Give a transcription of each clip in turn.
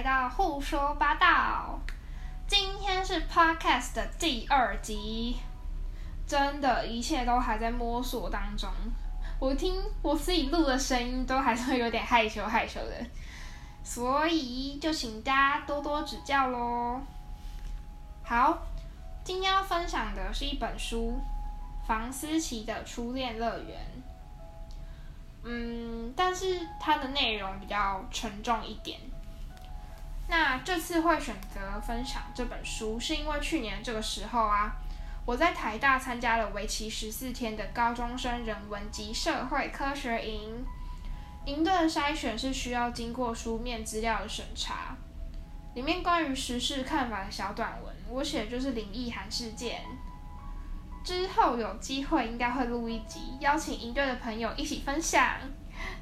来到胡说八道。今天是 Podcast 的第二集，真的，一切都还在摸索当中。我听我自己录的声音，都还是会有点害羞害羞的，所以就请大家多多指教喽。好，今天要分享的是一本书，房思琪的初恋乐园。嗯，但是它的内容比较沉重一点。那这次会选择分享这本书，是因为去年这个时候啊，我在台大参加了为期十四天的高中生人文及社会科学营。营队的筛选是需要经过书面资料的审查，里面关于时事看法的小短文，我写的就是林奕涵事件。之后有机会应该会录一集，邀请营队的朋友一起分享。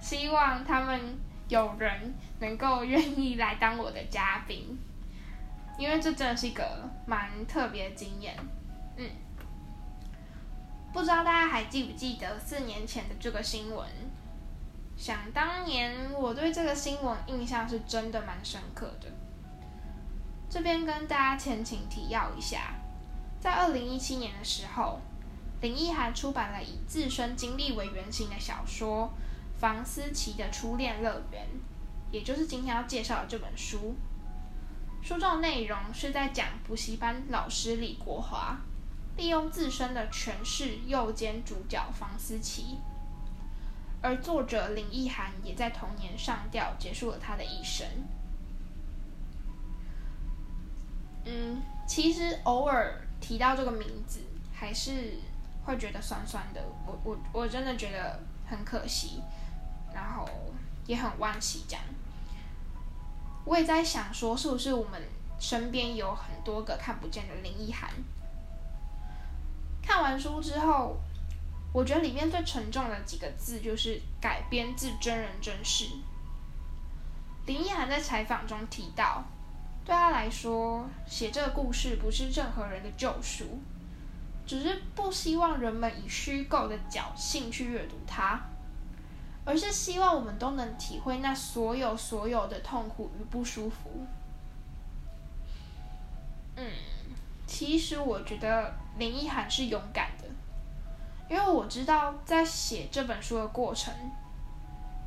希望他们有人能够愿意来当我的嘉宾，因为这真的是一个蛮特别的经验。嗯，不知道大家还记不记得四年前的这个新闻？想当年我对这个新闻印象是真的蛮深刻的。这边跟大家前情提要一下。在二零一七年的时候，林奕涵出版了以自身经历为原型的小说《房思琪的初恋乐园》，也就是今天要介绍的这本书。书中的内容是在讲补习班老师李国华利用自身的权势诱奸主角房思琪，而作者林奕涵也在同年上吊，结束了他的一生。嗯，其实偶尔。提到这个名字，还是会觉得酸酸的。我我我真的觉得很可惜，然后也很惋惜。这样，我也在想说，是不是我们身边有很多个看不见的林奕涵？看完书之后，我觉得里面最沉重的几个字就是改编自真人真事。林奕涵在采访中提到。对他来说，写这个故事不是任何人的救赎，只是不希望人们以虚构的侥幸去阅读它，而是希望我们都能体会那所有所有的痛苦与不舒服。嗯，其实我觉得林奕涵是勇敢的，因为我知道在写这本书的过程，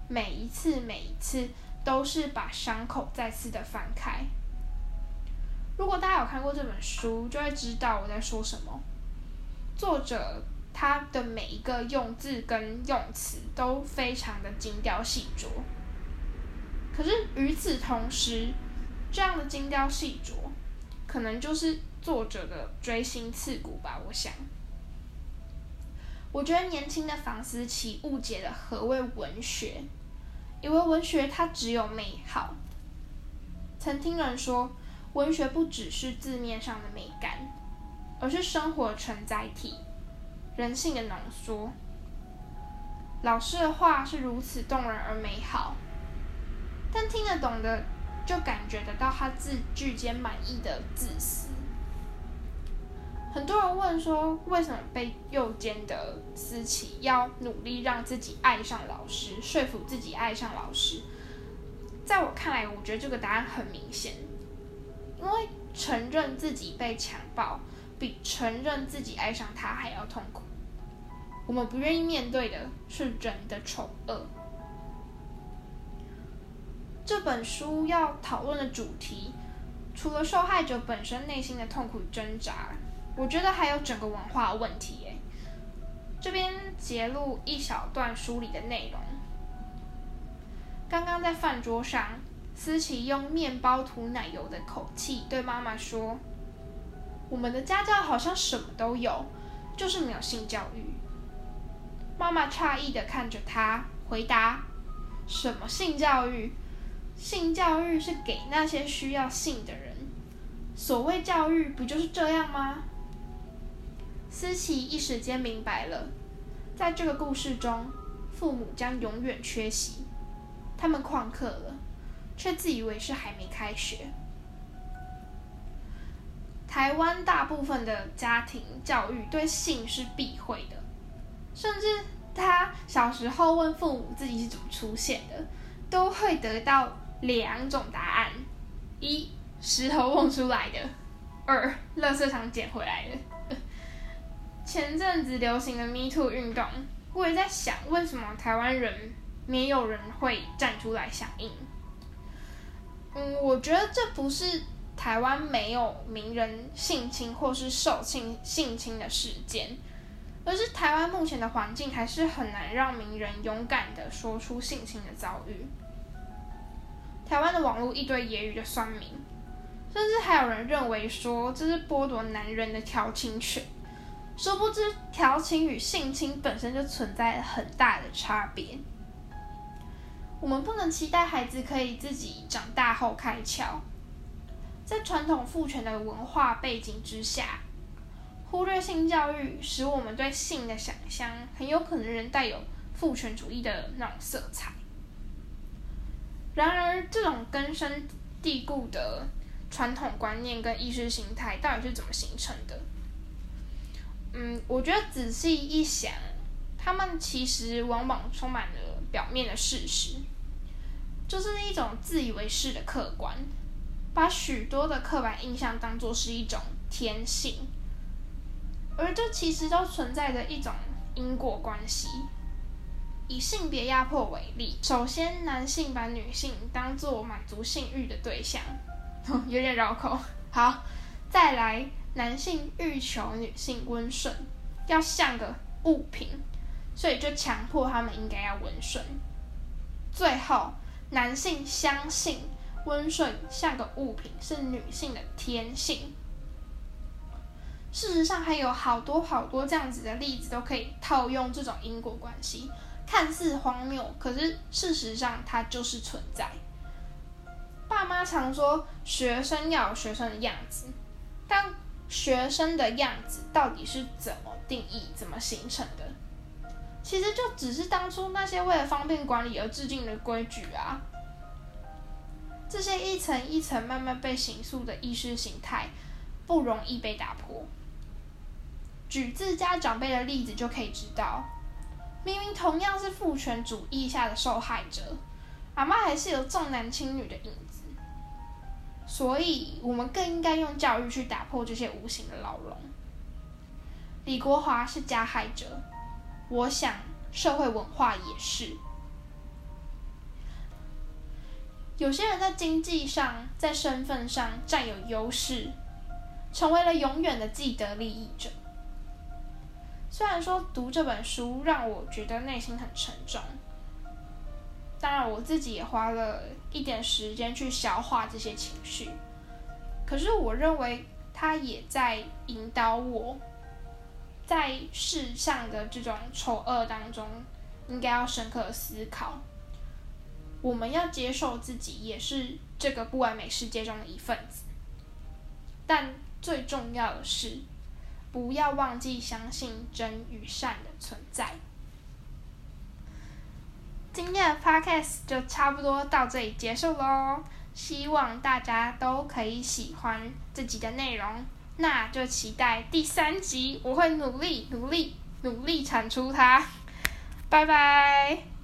每一次每一次都是把伤口再次的翻开。如果大家有看过这本书，就会知道我在说什么。作者他的每一个用字跟用词都非常的精雕细琢，可是与此同时，这样的精雕细琢，可能就是作者的锥心刺骨吧。我想，我觉得年轻的房思琪误解了何谓文学，以为文学它只有美好。曾听人说。文学不只是字面上的美感，而是生活承载体，人性的浓缩。老师的话是如此动人而美好，但听得懂的就感觉得到他字句间满意的自私。很多人问说，为什么被诱奸的思琪要努力让自己爱上老师，说服自己爱上老师？在我看来，我觉得这个答案很明显。因为承认自己被强暴，比承认自己爱上他还要痛苦。我们不愿意面对的是人的丑恶。这本书要讨论的主题，除了受害者本身内心的痛苦挣扎，我觉得还有整个文化问题。诶，这边揭露一小段书里的内容。刚刚在饭桌上。思琪用面包涂奶油的口气对妈妈说：“我们的家教好像什么都有，就是没有性教育。”妈妈诧异的看着他，回答：“什么性教育？性教育是给那些需要性的人。所谓教育，不就是这样吗？”思琪一时间明白了，在这个故事中，父母将永远缺席，他们旷课了。却自以为是还没开学。台湾大部分的家庭教育对性是避讳的，甚至他小时候问父母自己是怎么出现的，都会得到两种答案：一石头蹦出来的，二垃圾场捡回来的。前阵子流行的 Me Too 运动，我也在想，为什么台湾人没有人会站出来响应？嗯，我觉得这不是台湾没有名人性侵或是受性性侵的事件，而是台湾目前的环境还是很难让名人勇敢的说出性侵的遭遇。台湾的网络一堆言语的酸民，甚至还有人认为说这是剥夺男人的调情权。殊不知，调情与性侵本身就存在很大的差别。我们不能期待孩子可以自己长大后开窍。在传统父权的文化背景之下，忽略性教育，使我们对性的想象很有可能仍带有父权主义的那种色彩。然而，这种根深蒂固的传统观念跟意识形态到底是怎么形成的？嗯，我觉得仔细一想，他们其实往往充满了表面的事实，就是一种自以为是的客观，把许多的刻板印象当作是一种天性，而这其实都存在着一种因果关系。以性别压迫为例，首先男性把女性当作满足性欲的对象，有点绕口。好，再来。男性欲求女性温顺，要像个物品，所以就强迫他们应该要温顺。最后，男性相信温顺像个物品是女性的天性。事实上，还有好多好多这样子的例子都可以套用这种因果关系，看似荒谬，可是事实上它就是存在。爸妈常说学生要有学生的样子，但学生的样子到底是怎么定义、怎么形成的？其实就只是当初那些为了方便管理而制定的规矩啊。这些一层一层慢慢被形塑的意识形态，不容易被打破。举自家长辈的例子就可以知道，明明同样是父权主义下的受害者，阿妈还是有重男轻女的影子。所以，我们更应该用教育去打破这些无形的牢笼。李国华是加害者，我想社会文化也是。有些人在经济上、在身份上占有优势，成为了永远的既得利益者。虽然说读这本书让我觉得内心很沉重。当然，我自己也花了一点时间去消化这些情绪。可是，我认为他也在引导我，在世上的这种丑恶当中，应该要深刻思考。我们要接受自己也是这个不完美世界中的一份子，但最重要的是，不要忘记相信真与善的存在。今天的 podcast 就差不多到这里结束喽，希望大家都可以喜欢这集的内容，那就期待第三集，我会努力努力努力产出它，拜拜。